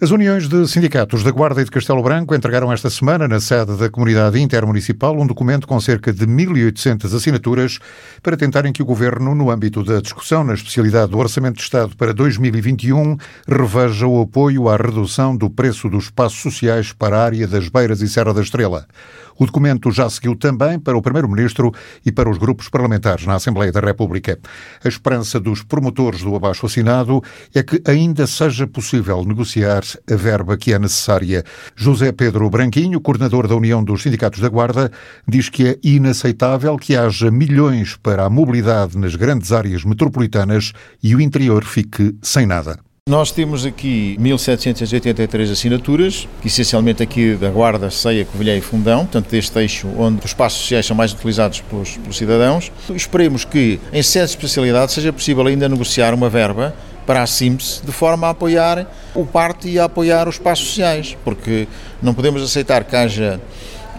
As uniões de sindicatos da Guarda e de Castelo Branco entregaram esta semana, na sede da Comunidade Intermunicipal, um documento com cerca de 1.800 assinaturas para tentarem que o Governo, no âmbito da discussão na especialidade do Orçamento de Estado para 2021, reveja o apoio à redução do preço dos espaços sociais para a área das Beiras e Serra da Estrela. O documento já seguiu também para o Primeiro-Ministro e para os grupos parlamentares na Assembleia da República. A esperança dos promotores do abaixo assinado é que ainda seja possível negociar a verba que é necessária. José Pedro Branquinho, coordenador da União dos Sindicatos da Guarda, diz que é inaceitável que haja milhões para a mobilidade nas grandes áreas metropolitanas e o interior fique sem nada. Nós temos aqui 1.783 assinaturas, essencialmente aqui da Guarda, Ceia, Covilhã e Fundão, portanto deste eixo onde os espaços sociais são mais utilizados pelos, pelos cidadãos. Esperemos que em sete especialidades seja possível ainda negociar uma verba para a SIMS de forma a apoiar o parte e a apoiar os espaços sociais, porque não podemos aceitar que haja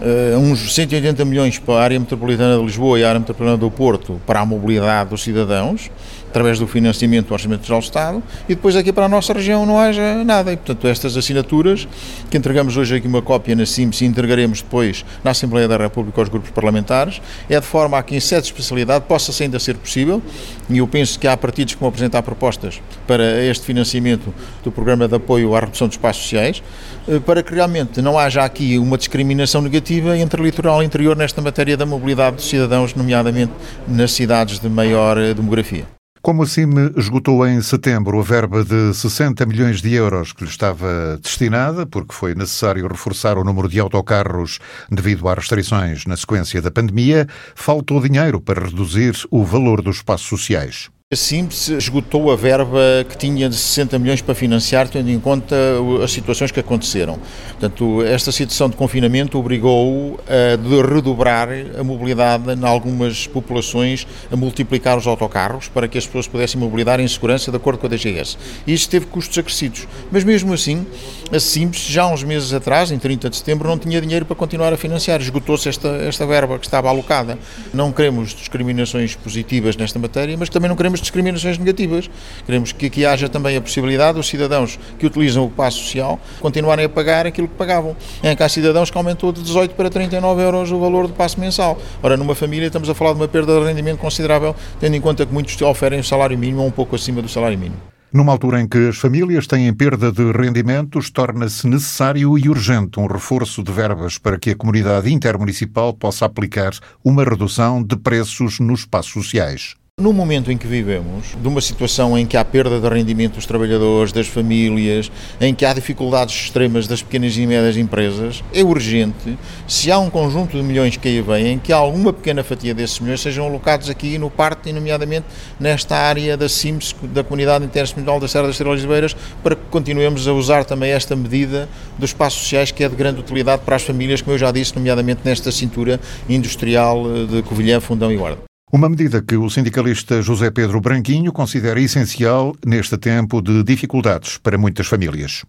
uh, uns 180 milhões para a área metropolitana de Lisboa e a área metropolitana do Porto para a mobilidade dos cidadãos através do financiamento do Orçamento Geral do Estado, e depois aqui para a nossa região não haja nada. E, portanto, estas assinaturas, que entregamos hoje aqui uma cópia na CIMS e entregaremos depois na Assembleia da República aos grupos parlamentares, é de forma a que em sede de especialidade possa ainda ser possível, e eu penso que há partidos que vão apresentar propostas para este financiamento do Programa de Apoio à Redução dos Espaços Sociais, eh, para que realmente não haja aqui uma discriminação negativa entre litoral e interior nesta matéria da mobilidade dos cidadãos, nomeadamente nas cidades de maior eh, demografia. Como a CIM esgotou em setembro a verba de 60 milhões de euros que lhe estava destinada, porque foi necessário reforçar o número de autocarros devido às restrições na sequência da pandemia, faltou dinheiro para reduzir o valor dos espaços sociais. Simples esgotou a verba que tinha de 60 milhões para financiar, tendo em conta as situações que aconteceram. Portanto, esta situação de confinamento obrigou a redobrar a mobilidade em algumas populações, a multiplicar os autocarros para que as pessoas pudessem mobilizar em segurança de acordo com a DGS. E isto teve custos acrescidos. Mas mesmo assim, a Simples, já uns meses atrás, em 30 de setembro, não tinha dinheiro para continuar a financiar. Esgotou-se esta, esta verba que estava alocada. Não queremos discriminações positivas nesta matéria, mas também não queremos queremos discriminações negativas. Queremos que aqui haja também a possibilidade dos cidadãos que utilizam o passo social continuarem a pagar aquilo que pagavam. Em que há cidadãos que aumentou de 18 para 39 euros o valor do passo mensal. Ora, numa família estamos a falar de uma perda de rendimento considerável, tendo em conta que muitos oferem o salário mínimo ou um pouco acima do salário mínimo. Numa altura em que as famílias têm perda de rendimentos, torna-se necessário e urgente um reforço de verbas para que a comunidade intermunicipal possa aplicar uma redução de preços nos espaços sociais. No momento em que vivemos, de uma situação em que há perda de rendimento dos trabalhadores, das famílias, em que há dificuldades extremas das pequenas e médias empresas, é urgente, se há um conjunto de milhões que aí vêm, que alguma pequena fatia desses milhões sejam alocados aqui no parque, e nomeadamente nesta área da CIMS, da Comunidade Interseminal da Serra das Estrelas Beiras, para que continuemos a usar também esta medida dos espaços sociais que é de grande utilidade para as famílias, como eu já disse, nomeadamente nesta cintura industrial de Covilhã, Fundão e Guarda. Uma medida que o sindicalista José Pedro Branquinho considera essencial neste tempo de dificuldades para muitas famílias.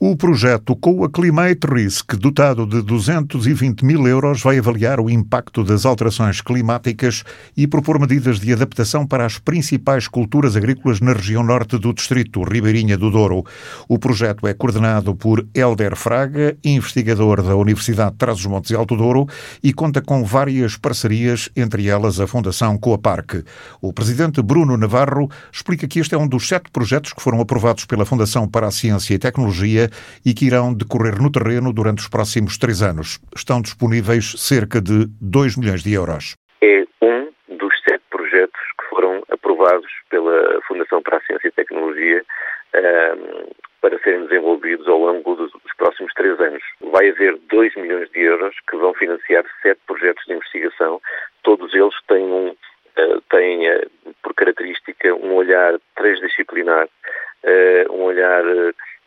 O projeto Coa Climate Risk, dotado de 220 mil euros, vai avaliar o impacto das alterações climáticas e propor medidas de adaptação para as principais culturas agrícolas na região norte do distrito, Ribeirinha do Douro. O projeto é coordenado por Helder Fraga, investigador da Universidade de Trás-os-Montes e Alto Douro, e conta com várias parcerias, entre elas a Fundação Coaparque. O presidente Bruno Navarro explica que este é um dos sete projetos que foram aprovados pela Fundação para a Ciência e Tecnologia e que irão decorrer no terreno durante os próximos três anos. Estão disponíveis cerca de 2 milhões de euros. É um dos sete projetos que foram aprovados pela Fundação para a Ciência e Tecnologia um, ehm, para serem desenvolvidos ao longo dos, dos, próximos três anos. Vai haver 2 milhões de euros que vão financiar sete projetos de investigação. Todos eles têm, um, uh, têm uh, por característica um olhar transdisciplinar, uh, um olhar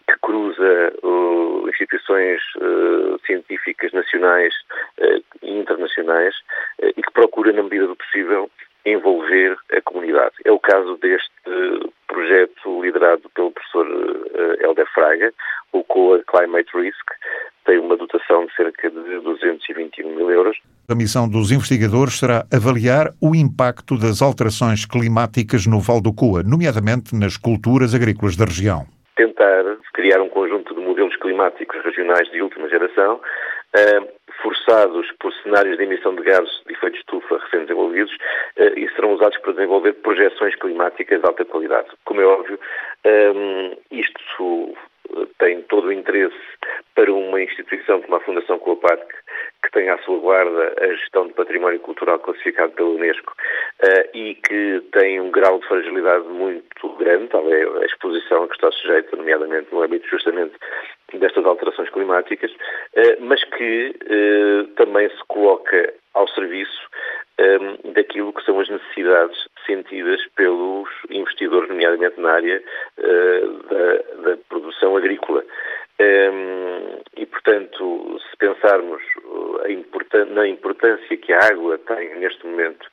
que cruza uh, instituições uh, científicas nacionais uh, e internacionais e que procura, na medida do possível, envolver a comunidade. É o caso deste projeto liderado pelo professor Helder Fraga, o COA Climate Risk, tem uma dotação de cerca de 221 mil euros. A missão dos investigadores será avaliar o impacto das alterações climáticas no Val do Coa, nomeadamente nas culturas agrícolas da região. Tentar criar um conjunto de modelos climáticos regionais de última geração, uh, forçados por cenários de emissão de gases de efeito de estufa recém-desenvolvidos uh, e serão usados para desenvolver projeções climáticas de alta qualidade. Como é óbvio, um, isto tem todo o interesse para uma instituição como a Fundação Coaparc, que tem à sua guarda a gestão de património cultural classificado pela Unesco uh, e que tem um grau de fragilidade muito grande, tal é a exposição a que está sujeita, nomeadamente no âmbito justamente destas alterações climáticas, uh, mas que uh, também se coloca ao serviço um, daquilo que são as necessidades sentidas pelos investidores, nomeadamente na área uh, da, da, produção agrícola. Um, e, portanto, se pensarmos importan na importância que a água tem neste momento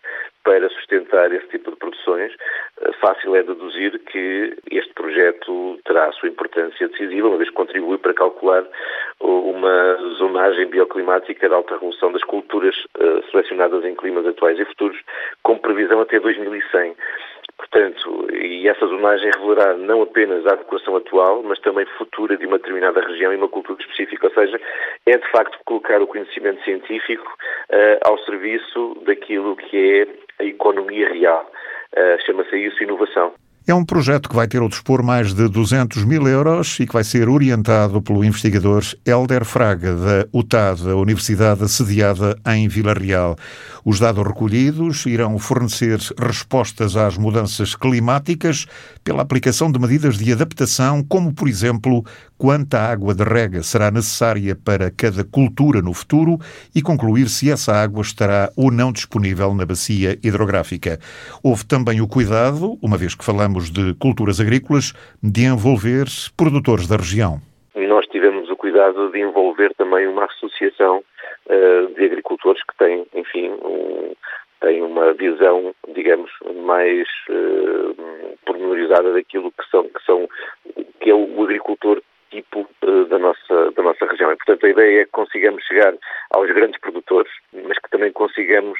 para sustentar esse tipo de produções, eh, fácil é deduzir que este projeto terá a sua importância decisiva, uma vez que contribui para calcular uma zonagem bioclimática de alta revolução das culturas uh, selecionadas em climas atuais e futuros, com previsão até 2100. Portanto, e essa zonagem revelará não apenas a adequação atual, mas também futura de uma determinada região e uma cultura específica. Ou seja, é de facto colocar o conhecimento científico uh, ao serviço daquilo que é a economia real. Uh, Chama-se isso inovação. É um projeto que vai ter ao dispor mais de 200 mil euros e que vai ser orientado pelo investigador Helder Fraga, da UTAD, a Universidade sediada em Vila Real. Os dados recolhidos irão fornecer respostas às mudanças climáticas pela aplicação de medidas de adaptação, como, por exemplo, quanta água de rega será necessária para cada cultura no futuro e concluir se essa água estará ou não disponível na bacia hidrográfica. Houve também o cuidado, uma vez que falamos de culturas agrícolas, de envolver produtores da região. Nós tivemos o cuidado de envolver também uma associação uh, de agricultores que tem, enfim, um, tem uma visão, digamos, mais uh, pormenorizada daquilo que são, que são que é o agricultor tipo uh, da, nossa, da nossa região. E, portanto, a ideia é que consigamos chegar aos grandes produtores, mas que também consigamos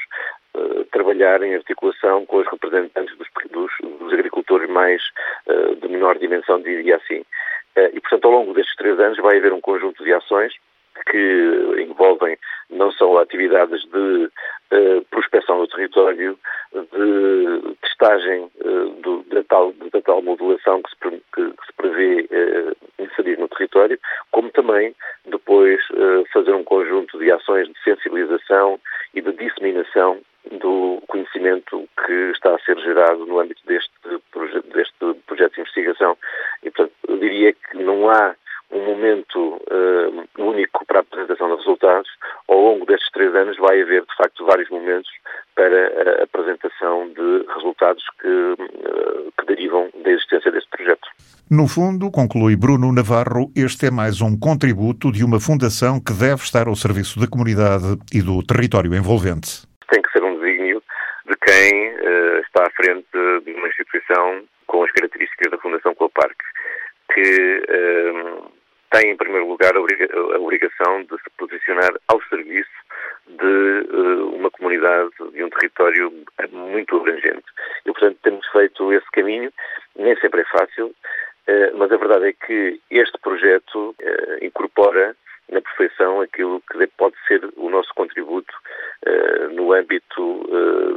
uh, trabalhar em articulação com os representantes dos, dos, dos agricultores mais uh, de menor dimensão, diria assim. e, portanto, ao longo destes três anos vai haver um conjunto de ações que envolvem não só atividades de uh, prospecção do território, de testagem uh, do, da, tal, da tal modulação que se, que, que se prevê uh, inserir no território, como também depois fazer um conjunto de ações de sensibilização e de disseminação do conhecimento que está a ser gerado no âmbito deste, proje deste projeto de investigação. E, portanto, eu diria que não há um momento uh, único para a apresentação de resultados. Ao longo destes três anos vai haver, de facto, vários momentos para a apresentação de resultados que, uh, que derivam da existência deste projeto. No fundo, conclui Bruno Navarro, este é mais um contributo de uma fundação que deve estar ao serviço da comunidade e do território envolvente. Tem que ser um desígnio de quem uh, está à frente de uma instituição com as características da Fundação Coparc, que tem, em primeiro lugar, a obrigação de se posicionar ao serviço de uh, uma comunidade, de um território muito abrangente. E, portanto, temos feito esse caminho, nem sempre é fácil, uh, mas a verdade é que este projeto uh, incorpora na perfeição aquilo que pode ser o nosso contributo no âmbito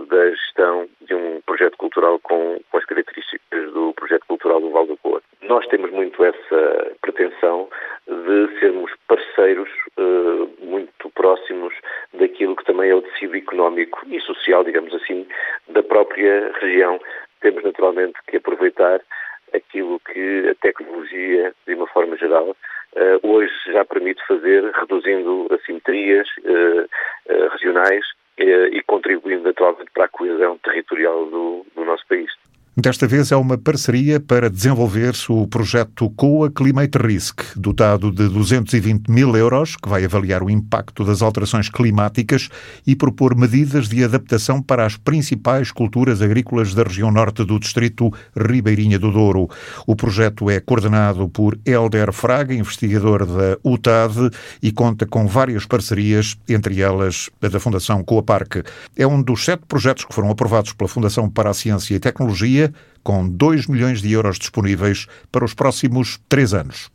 da gestão de um projeto cultural com, com as características do projeto cultural do Val do Coa. Nós temos muito essa pretensão de sermos parceiros uh, muito próximos daquilo que também é o tecido económico e social, digamos assim, da própria região. Temos naturalmente que aproveitar aquilo que a tecnologia, de uma forma geral, uh, hoje já permite fazer, reduzindo assimetrias uh, regionais e contribuindo naturalmente para a coesão territorial do, do nosso país. Desta vez é uma parceria para desenvolver o projeto COA Climate Risk, dotado de 220 mil euros, que vai avaliar o impacto das alterações climáticas e propor medidas de adaptação para as principais culturas agrícolas da região norte do distrito Ribeirinha do Douro. O projeto é coordenado por Helder Fraga, investigador da UTAD, e conta com várias parcerias, entre elas a da Fundação Coaparc. É um dos sete projetos que foram aprovados pela Fundação para a Ciência e Tecnologia com 2 milhões de euros disponíveis para os próximos três anos.